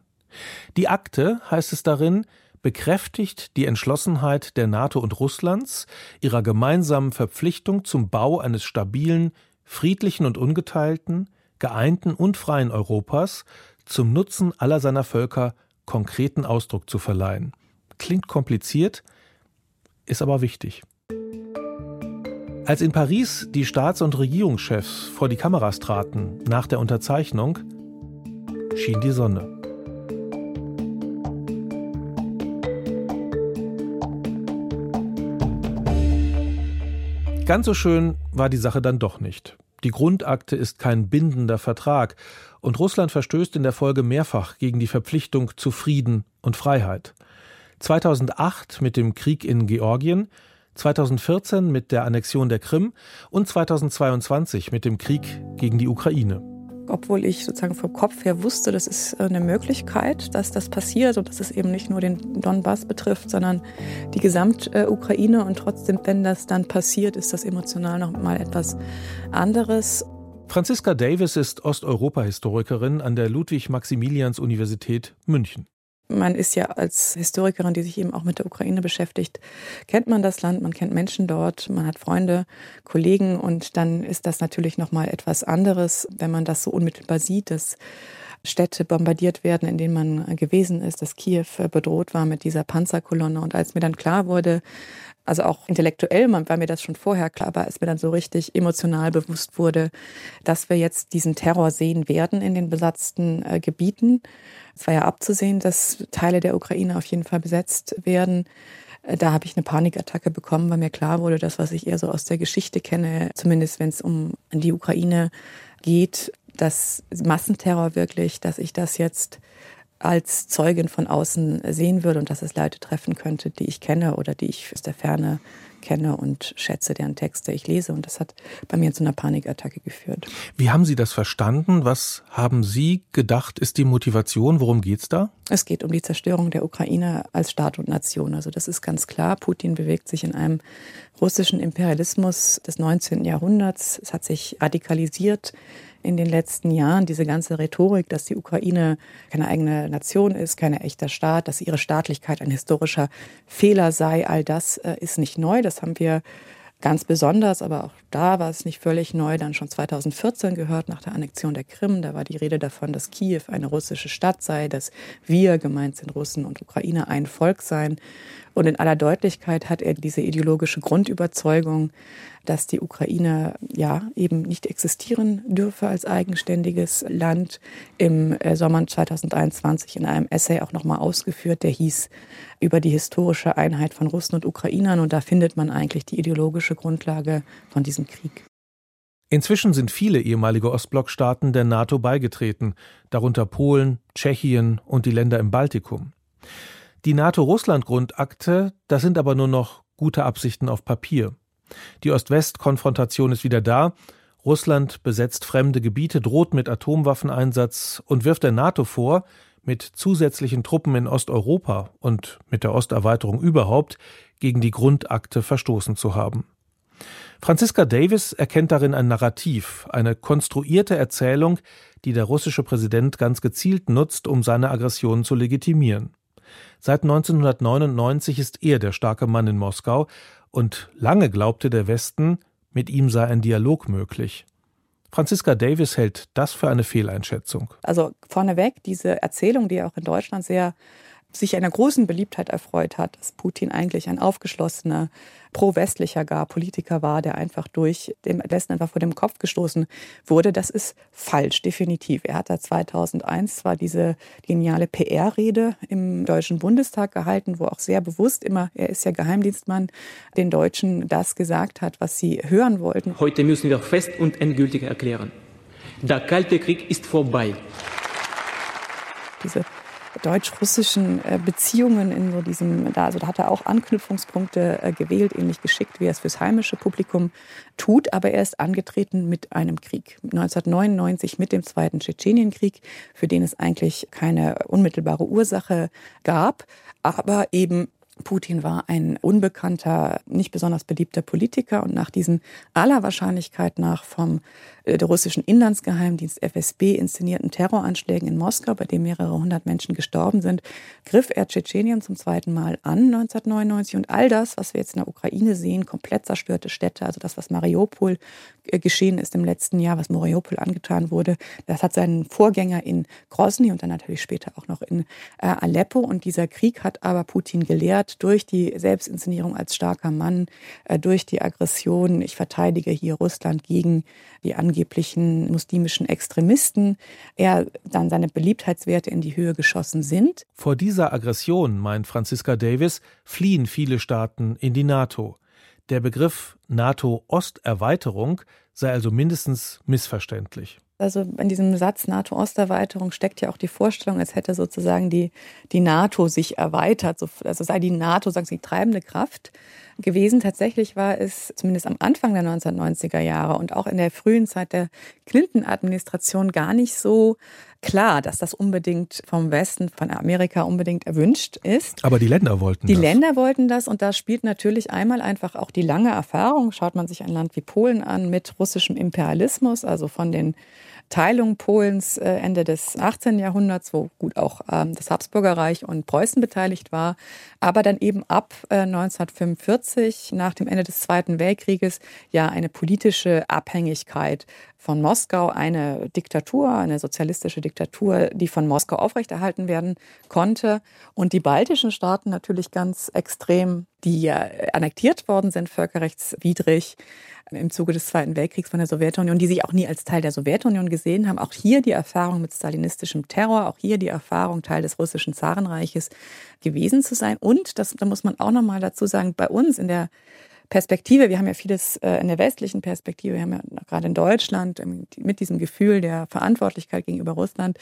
Die Akte, heißt es darin, bekräftigt die Entschlossenheit der NATO und Russlands, ihrer gemeinsamen Verpflichtung zum Bau eines stabilen, friedlichen und ungeteilten, geeinten und freien Europas zum Nutzen aller seiner Völker konkreten Ausdruck zu verleihen. Klingt kompliziert, ist aber wichtig. Als in Paris die Staats- und Regierungschefs vor die Kameras traten nach der Unterzeichnung, schien die Sonne. Ganz so schön war die Sache dann doch nicht. Die Grundakte ist kein bindender Vertrag und Russland verstößt in der Folge mehrfach gegen die Verpflichtung zu Frieden und Freiheit. 2008 mit dem Krieg in Georgien, 2014 mit der Annexion der Krim und 2022 mit dem Krieg gegen die Ukraine. Obwohl ich sozusagen vom Kopf her wusste, das ist eine Möglichkeit, dass das passiert und dass es eben nicht nur den Donbass betrifft, sondern die Gesamtukraine. Und trotzdem, wenn das dann passiert, ist das emotional noch mal etwas anderes. Franziska Davis ist Osteuropa-Historikerin an der Ludwig-Maximilians-Universität München. Man ist ja als Historikerin, die sich eben auch mit der Ukraine beschäftigt, kennt man das Land, man kennt Menschen dort, man hat Freunde, Kollegen und dann ist das natürlich noch mal etwas anderes, wenn man das so unmittelbar sieht, dass Städte bombardiert werden, in denen man gewesen ist, dass Kiew bedroht war mit dieser Panzerkolonne und als mir dann klar wurde, also auch intellektuell war mir das schon vorher klar, aber als mir dann so richtig emotional bewusst wurde, dass wir jetzt diesen Terror sehen werden in den besatzten äh, Gebieten. Es war ja abzusehen, dass Teile der Ukraine auf jeden Fall besetzt werden. Äh, da habe ich eine Panikattacke bekommen, weil mir klar wurde, das, was ich eher so aus der Geschichte kenne, zumindest wenn es um die Ukraine geht, dass Massenterror wirklich, dass ich das jetzt als Zeugin von außen sehen würde und dass es Leute treffen könnte, die ich kenne oder die ich aus der Ferne kenne und schätze, deren Texte ich lese. Und das hat bei mir zu einer Panikattacke geführt. Wie haben Sie das verstanden? Was haben Sie gedacht, ist die Motivation? Worum geht es da? Es geht um die Zerstörung der Ukraine als Staat und Nation. Also das ist ganz klar. Putin bewegt sich in einem russischen Imperialismus des 19. Jahrhunderts. Es hat sich radikalisiert in den letzten Jahren, diese ganze Rhetorik, dass die Ukraine keine eigene Nation ist, kein echter Staat, dass ihre Staatlichkeit ein historischer Fehler sei, all das äh, ist nicht neu. Das haben wir ganz besonders, aber auch da war es nicht völlig neu, dann schon 2014 gehört nach der Annexion der Krim. Da war die Rede davon, dass Kiew eine russische Stadt sei, dass wir, gemeint sind Russen und Ukraine, ein Volk seien. Und in aller Deutlichkeit hat er diese ideologische Grundüberzeugung, dass die Ukraine ja eben nicht existieren dürfe als eigenständiges Land im äh, Sommer 2021 in einem Essay auch nochmal ausgeführt, der hieß über die historische Einheit von Russen und Ukrainern. Und da findet man eigentlich die ideologische Grundlage von diesem Krieg. Inzwischen sind viele ehemalige Ostblockstaaten der NATO beigetreten, darunter Polen, Tschechien und die Länder im Baltikum. Die NATO-Russland-Grundakte, das sind aber nur noch gute Absichten auf Papier. Die Ost-West-Konfrontation ist wieder da. Russland besetzt fremde Gebiete, droht mit Atomwaffeneinsatz und wirft der NATO vor, mit zusätzlichen Truppen in Osteuropa und mit der Osterweiterung überhaupt gegen die Grundakte verstoßen zu haben. Franziska Davis erkennt darin ein Narrativ, eine konstruierte Erzählung, die der russische Präsident ganz gezielt nutzt, um seine Aggressionen zu legitimieren. Seit 1999 ist er der starke Mann in Moskau und lange glaubte der Westen, mit ihm sei ein Dialog möglich. Franziska Davis hält das für eine Fehleinschätzung. Also vorneweg, diese Erzählung, die auch in Deutschland sehr sich einer großen Beliebtheit erfreut hat, dass Putin eigentlich ein aufgeschlossener, pro-westlicher gar Politiker war, der einfach durch dem Westen einfach vor dem Kopf gestoßen wurde. Das ist falsch, definitiv. Er hat da 2001 zwar diese geniale PR-Rede im Deutschen Bundestag gehalten, wo auch sehr bewusst immer, er ist ja Geheimdienstmann, den Deutschen das gesagt hat, was sie hören wollten. Heute müssen wir fest und endgültig erklären, der Kalte Krieg ist vorbei. Diese deutsch-russischen äh, Beziehungen in so diesem, da, also da hat er auch Anknüpfungspunkte äh, gewählt, ähnlich geschickt, wie er es fürs heimische Publikum tut, aber er ist angetreten mit einem Krieg. 1999 mit dem Zweiten Tschetschenienkrieg, für den es eigentlich keine unmittelbare Ursache gab, aber eben Putin war ein unbekannter, nicht besonders beliebter Politiker und nach diesen aller Wahrscheinlichkeit nach vom der russischen Inlandsgeheimdienst FSB inszenierten Terroranschlägen in Moskau, bei denen mehrere hundert Menschen gestorben sind, griff er Tschetschenien zum zweiten Mal an 1999 und all das, was wir jetzt in der Ukraine sehen, komplett zerstörte Städte, also das, was Mariupol äh, geschehen ist im letzten Jahr, was Mariupol angetan wurde, das hat seinen Vorgänger in Grozny und dann natürlich später auch noch in äh, Aleppo. Und dieser Krieg hat aber Putin gelehrt durch die Selbstinszenierung als starker Mann, äh, durch die Aggression, ich verteidige hier Russland gegen die angeblichen muslimischen Extremisten, er dann seine Beliebtheitswerte in die Höhe geschossen sind. Vor dieser Aggression, meint Franziska Davis, fliehen viele Staaten in die NATO. Der Begriff NATO-Osterweiterung sei also mindestens missverständlich. Also in diesem Satz NATO-Osterweiterung steckt ja auch die Vorstellung, als hätte sozusagen die, die NATO sich erweitert, also sei die NATO sagen Sie, die treibende Kraft gewesen. Tatsächlich war es zumindest am Anfang der 1990er Jahre und auch in der frühen Zeit der Clinton-Administration gar nicht so klar, dass das unbedingt vom Westen, von Amerika unbedingt erwünscht ist. Aber die Länder wollten die das. Die Länder wollten das und da spielt natürlich einmal einfach auch die lange Erfahrung. Schaut man sich ein Land wie Polen an mit russischem Imperialismus, also von den Teilung Polens äh, Ende des 18. Jahrhunderts, wo gut auch ähm, das Habsburgerreich und Preußen beteiligt war, aber dann eben ab 1945 äh, nach dem Ende des Zweiten Weltkrieges ja eine politische Abhängigkeit von Moskau, eine Diktatur, eine sozialistische Diktatur, die von Moskau aufrechterhalten werden konnte und die baltischen Staaten natürlich ganz extrem, die ja annektiert worden sind, völkerrechtswidrig im Zuge des Zweiten Weltkriegs von der Sowjetunion, die sich auch nie als Teil der Sowjetunion gesehen haben. Auch hier die Erfahrung mit stalinistischem Terror, auch hier die Erfahrung, Teil des russischen Zarenreiches gewesen zu sein. Und, das, da muss man auch nochmal dazu sagen, bei uns in der Perspektive, wir haben ja vieles äh, in der westlichen Perspektive, wir haben ja gerade in Deutschland ähm, mit diesem Gefühl der Verantwortlichkeit gegenüber Russland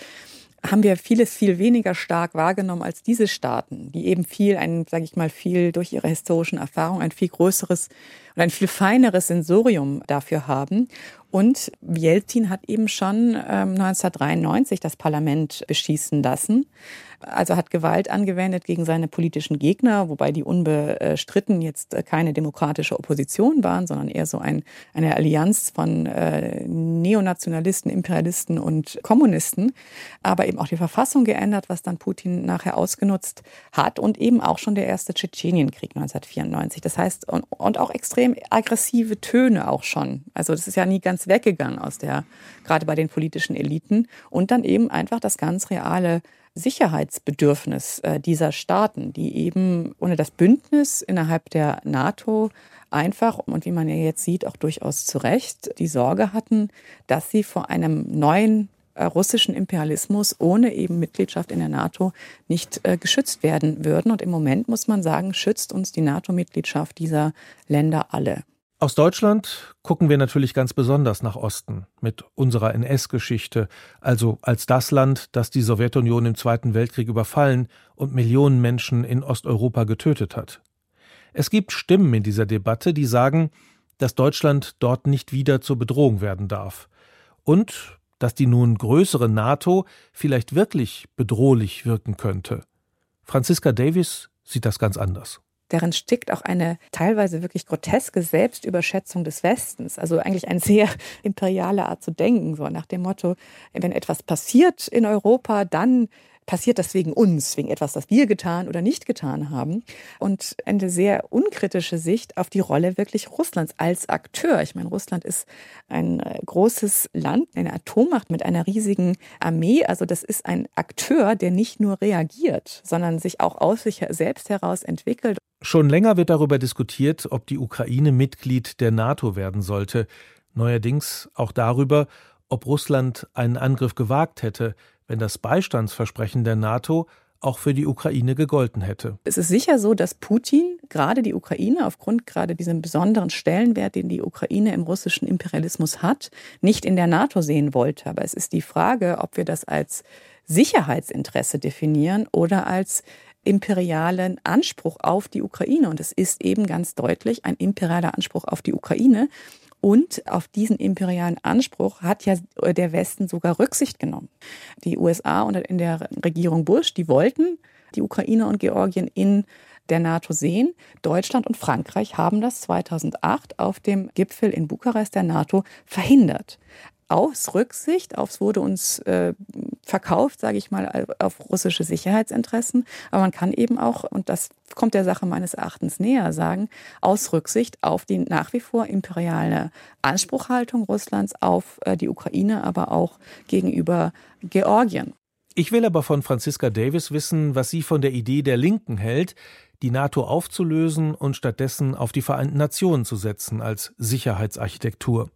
haben wir vieles viel weniger stark wahrgenommen als diese Staaten, die eben viel, ein, sage ich mal, viel durch ihre historischen Erfahrungen ein viel größeres und ein viel feineres Sensorium dafür haben. Und Jelzin hat eben schon ähm, 1993 das Parlament beschießen lassen. Also hat Gewalt angewendet gegen seine politischen Gegner, wobei die unbestritten jetzt keine demokratische Opposition waren, sondern eher so ein, eine Allianz von äh, Neonationalisten, Imperialisten und Kommunisten. Aber eben auch die Verfassung geändert, was dann Putin nachher ausgenutzt hat und eben auch schon der erste Tschetschenienkrieg 1994. Das heißt, und, und auch extrem aggressive Töne auch schon. Also das ist ja nie ganz weggegangen aus der, gerade bei den politischen Eliten. Und dann eben einfach das ganz reale Sicherheitsbedürfnis äh, dieser Staaten, die eben ohne das Bündnis innerhalb der NATO einfach und wie man ja jetzt sieht, auch durchaus zu Recht die Sorge hatten, dass sie vor einem neuen äh, russischen Imperialismus ohne eben Mitgliedschaft in der NATO nicht äh, geschützt werden würden. Und im Moment muss man sagen, schützt uns die NATO-Mitgliedschaft dieser Länder alle. Aus Deutschland gucken wir natürlich ganz besonders nach Osten mit unserer NS-Geschichte, also als das Land, das die Sowjetunion im Zweiten Weltkrieg überfallen und Millionen Menschen in Osteuropa getötet hat. Es gibt Stimmen in dieser Debatte, die sagen, dass Deutschland dort nicht wieder zur Bedrohung werden darf und dass die nun größere NATO vielleicht wirklich bedrohlich wirken könnte. Franziska Davis sieht das ganz anders darin steckt auch eine teilweise wirklich groteske Selbstüberschätzung des Westens. Also eigentlich eine sehr imperiale Art zu denken, so nach dem Motto, wenn etwas passiert in Europa, dann passiert das wegen uns, wegen etwas, das wir getan oder nicht getan haben. Und eine sehr unkritische Sicht auf die Rolle wirklich Russlands als Akteur. Ich meine, Russland ist ein äh, großes Land, eine Atommacht mit einer riesigen Armee. Also das ist ein Akteur, der nicht nur reagiert, sondern sich auch aus sich selbst heraus entwickelt. Schon länger wird darüber diskutiert, ob die Ukraine Mitglied der NATO werden sollte. Neuerdings auch darüber, ob Russland einen Angriff gewagt hätte, wenn das Beistandsversprechen der NATO auch für die Ukraine gegolten hätte. Es ist sicher so, dass Putin gerade die Ukraine aufgrund gerade diesem besonderen Stellenwert, den die Ukraine im russischen Imperialismus hat, nicht in der NATO sehen wollte. Aber es ist die Frage, ob wir das als Sicherheitsinteresse definieren oder als imperialen Anspruch auf die Ukraine. Und es ist eben ganz deutlich ein imperialer Anspruch auf die Ukraine. Und auf diesen imperialen Anspruch hat ja der Westen sogar Rücksicht genommen. Die USA und in der Regierung Bush, die wollten die Ukraine und Georgien in der NATO sehen. Deutschland und Frankreich haben das 2008 auf dem Gipfel in Bukarest der NATO verhindert aus Rücksicht auf, es wurde uns äh, verkauft, sage ich mal, auf russische Sicherheitsinteressen. Aber man kann eben auch, und das kommt der Sache meines Erachtens näher, sagen, aus Rücksicht auf die nach wie vor imperiale Anspruchhaltung Russlands auf äh, die Ukraine, aber auch gegenüber Georgien. Ich will aber von Franziska Davis wissen, was sie von der Idee der Linken hält, die NATO aufzulösen und stattdessen auf die Vereinten Nationen zu setzen als Sicherheitsarchitektur.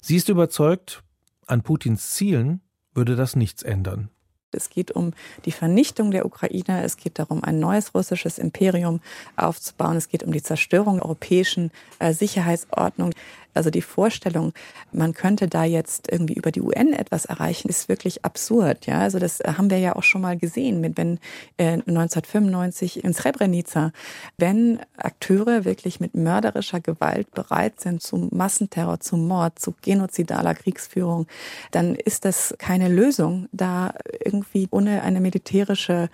Sie ist überzeugt, an Putins Zielen würde das nichts ändern. Es geht um die Vernichtung der Ukraine. Es geht darum, ein neues russisches Imperium aufzubauen. Es geht um die Zerstörung der europäischen äh, Sicherheitsordnung. Also die Vorstellung, man könnte da jetzt irgendwie über die UN etwas erreichen, ist wirklich absurd. Ja, also das haben wir ja auch schon mal gesehen, mit wenn äh, 1995 in Srebrenica, wenn Akteure wirklich mit mörderischer Gewalt bereit sind zum Massenterror, zum Mord, zu genozidaler Kriegsführung, dann ist das keine Lösung, da irgendwie ohne eine militärische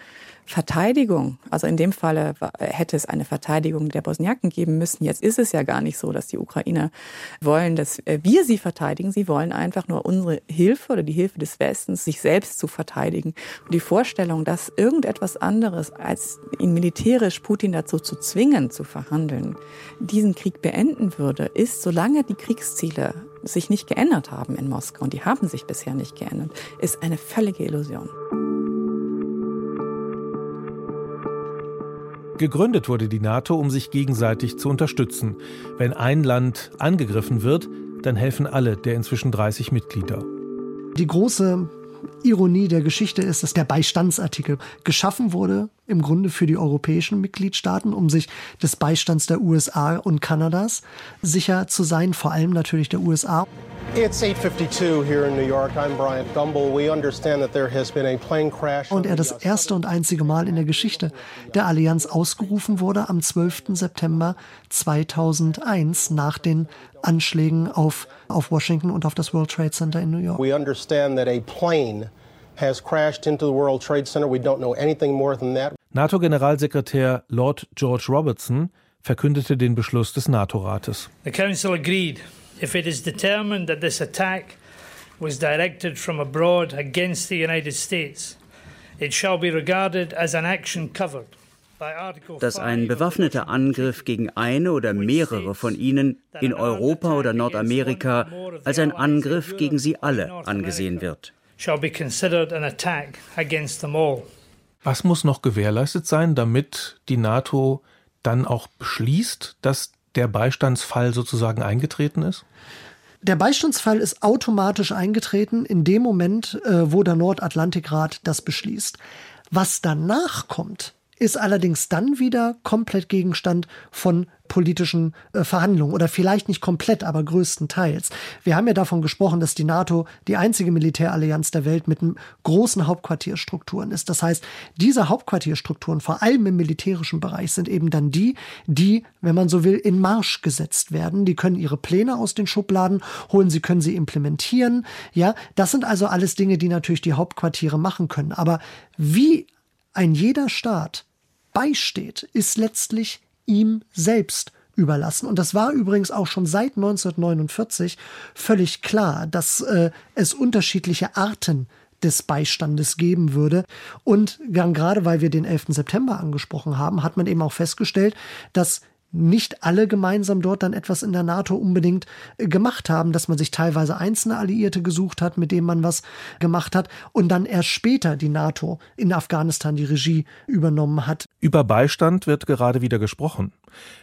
Verteidigung, also in dem Falle hätte es eine Verteidigung der Bosniaken geben müssen. Jetzt ist es ja gar nicht so, dass die Ukrainer wollen, dass äh, wir sie verteidigen. Sie wollen einfach nur unsere Hilfe oder die Hilfe des Westens, sich selbst zu verteidigen. Und die Vorstellung, dass irgendetwas anderes als ihn militärisch Putin dazu zu zwingen, zu verhandeln, diesen Krieg beenden würde, ist, solange die Kriegsziele sich nicht geändert haben in Moskau, und die haben sich bisher nicht geändert, ist eine völlige Illusion. Gegründet wurde die NATO, um sich gegenseitig zu unterstützen. Wenn ein Land angegriffen wird, dann helfen alle der inzwischen 30 Mitglieder. Die große Ironie der Geschichte ist, dass der Beistandsartikel geschaffen wurde, im Grunde für die europäischen Mitgliedstaaten, um sich des Beistands der USA und Kanadas sicher zu sein, vor allem natürlich der USA. It's 8:52 here in New York. I'm Bryant Gumbel. We understand that there has been a plane crash. Und er das erste und einzige Mal in der Geschichte der Allianz ausgerufen wurde am 12. September 2001 nach den Anschlägen auf, auf Washington und auf das World Trade Center in New York. Has crashed into the World Trade Center. We don't know anything more than that. NATO-Generalsekretär Lord George Robertson verkündete den Beschluss des NATO-Rates. The Council agreed if it is determined that this attack was directed from abroad against the United States, it shall be regarded as an action covered dass ein bewaffneter Angriff gegen eine oder mehrere von ihnen in Europa oder Nordamerika als ein Angriff gegen sie alle angesehen wird. Was muss noch gewährleistet sein, damit die NATO dann auch beschließt, dass der Beistandsfall sozusagen eingetreten ist? Der Beistandsfall ist automatisch eingetreten in dem Moment, äh, wo der Nordatlantikrat das beschließt. Was danach kommt, ist allerdings dann wieder komplett Gegenstand von politischen äh, Verhandlungen oder vielleicht nicht komplett, aber größtenteils. Wir haben ja davon gesprochen, dass die NATO die einzige Militärallianz der Welt mit großen Hauptquartierstrukturen ist. Das heißt, diese Hauptquartierstrukturen, vor allem im militärischen Bereich, sind eben dann die, die, wenn man so will, in Marsch gesetzt werden. Die können ihre Pläne aus den Schubladen holen, sie können sie implementieren. Ja, das sind also alles Dinge, die natürlich die Hauptquartiere machen können. Aber wie ein jeder Staat beisteht, ist letztlich ihm selbst überlassen. Und das war übrigens auch schon seit 1949 völlig klar, dass äh, es unterschiedliche Arten des Beistandes geben würde. Und gerade weil wir den 11. September angesprochen haben, hat man eben auch festgestellt, dass nicht alle gemeinsam dort dann etwas in der NATO unbedingt äh, gemacht haben, dass man sich teilweise einzelne Alliierte gesucht hat, mit denen man was gemacht hat und dann erst später die NATO in Afghanistan die Regie übernommen hat. Über Beistand wird gerade wieder gesprochen.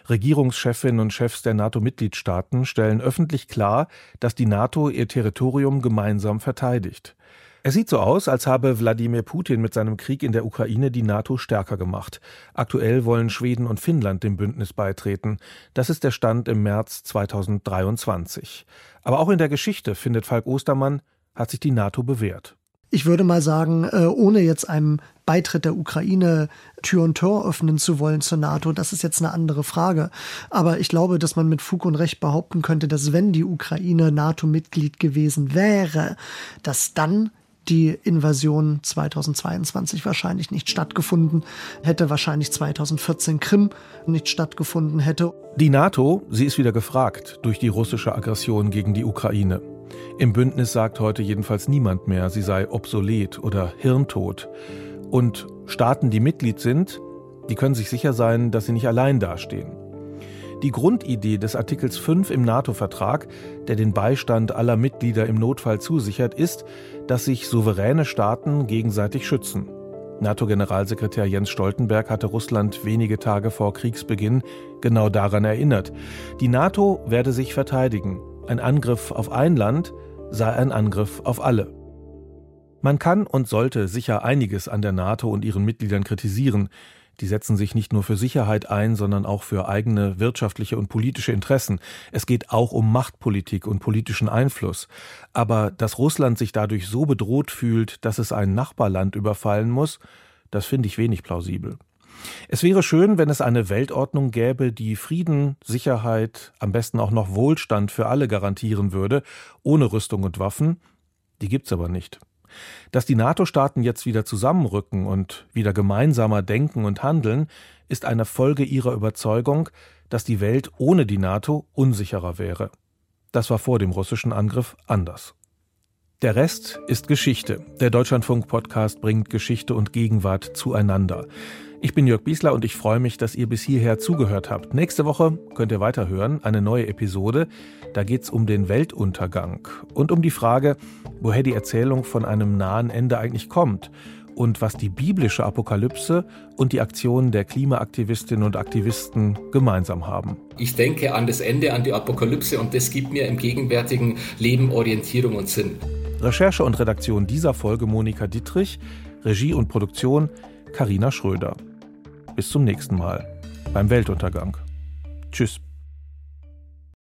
Regierungschefinnen und Chefs der NATO-Mitgliedstaaten stellen öffentlich klar, dass die NATO ihr Territorium gemeinsam verteidigt. Es sieht so aus, als habe Wladimir Putin mit seinem Krieg in der Ukraine die NATO stärker gemacht. Aktuell wollen Schweden und Finnland dem Bündnis beitreten. Das ist der Stand im März 2023. Aber auch in der Geschichte, findet Falk Ostermann, hat sich die NATO bewährt. Ich würde mal sagen, äh, ohne jetzt einem Beitritt der Ukraine Tür und Tor öffnen zu wollen zur NATO, das ist jetzt eine andere Frage. Aber ich glaube, dass man mit Fug und Recht behaupten könnte, dass wenn die Ukraine NATO-Mitglied gewesen wäre, dass dann die Invasion 2022 wahrscheinlich nicht stattgefunden hätte, wahrscheinlich 2014 Krim nicht stattgefunden hätte. Die NATO, sie ist wieder gefragt durch die russische Aggression gegen die Ukraine. Im Bündnis sagt heute jedenfalls niemand mehr, sie sei obsolet oder hirntot. Und Staaten, die Mitglied sind, die können sich sicher sein, dass sie nicht allein dastehen. Die Grundidee des Artikels 5 im NATO-Vertrag, der den Beistand aller Mitglieder im Notfall zusichert, ist, dass sich souveräne Staaten gegenseitig schützen. NATO-Generalsekretär Jens Stoltenberg hatte Russland wenige Tage vor Kriegsbeginn genau daran erinnert. Die NATO werde sich verteidigen. Ein Angriff auf ein Land sei ein Angriff auf alle. Man kann und sollte sicher einiges an der NATO und ihren Mitgliedern kritisieren. Die setzen sich nicht nur für Sicherheit ein, sondern auch für eigene wirtschaftliche und politische Interessen. Es geht auch um Machtpolitik und politischen Einfluss. Aber dass Russland sich dadurch so bedroht fühlt, dass es ein Nachbarland überfallen muss, das finde ich wenig plausibel. Es wäre schön, wenn es eine Weltordnung gäbe, die Frieden, Sicherheit, am besten auch noch Wohlstand für alle garantieren würde, ohne Rüstung und Waffen. Die gibt's aber nicht. Dass die NATO-Staaten jetzt wieder zusammenrücken und wieder gemeinsamer denken und handeln, ist eine Folge ihrer Überzeugung, dass die Welt ohne die NATO unsicherer wäre. Das war vor dem russischen Angriff anders. Der Rest ist Geschichte. Der Deutschlandfunk-Podcast bringt Geschichte und Gegenwart zueinander. Ich bin Jörg Biesler und ich freue mich, dass ihr bis hierher zugehört habt. Nächste Woche könnt ihr weiterhören, eine neue Episode. Da geht es um den Weltuntergang und um die Frage, woher die Erzählung von einem nahen Ende eigentlich kommt und was die biblische Apokalypse und die Aktionen der Klimaaktivistinnen und Aktivisten gemeinsam haben. Ich denke an das Ende, an die Apokalypse und das gibt mir im gegenwärtigen Leben Orientierung und Sinn. Recherche und Redaktion dieser Folge Monika Dietrich, Regie und Produktion Karina Schröder. Bis zum nächsten Mal beim Weltuntergang. Tschüss.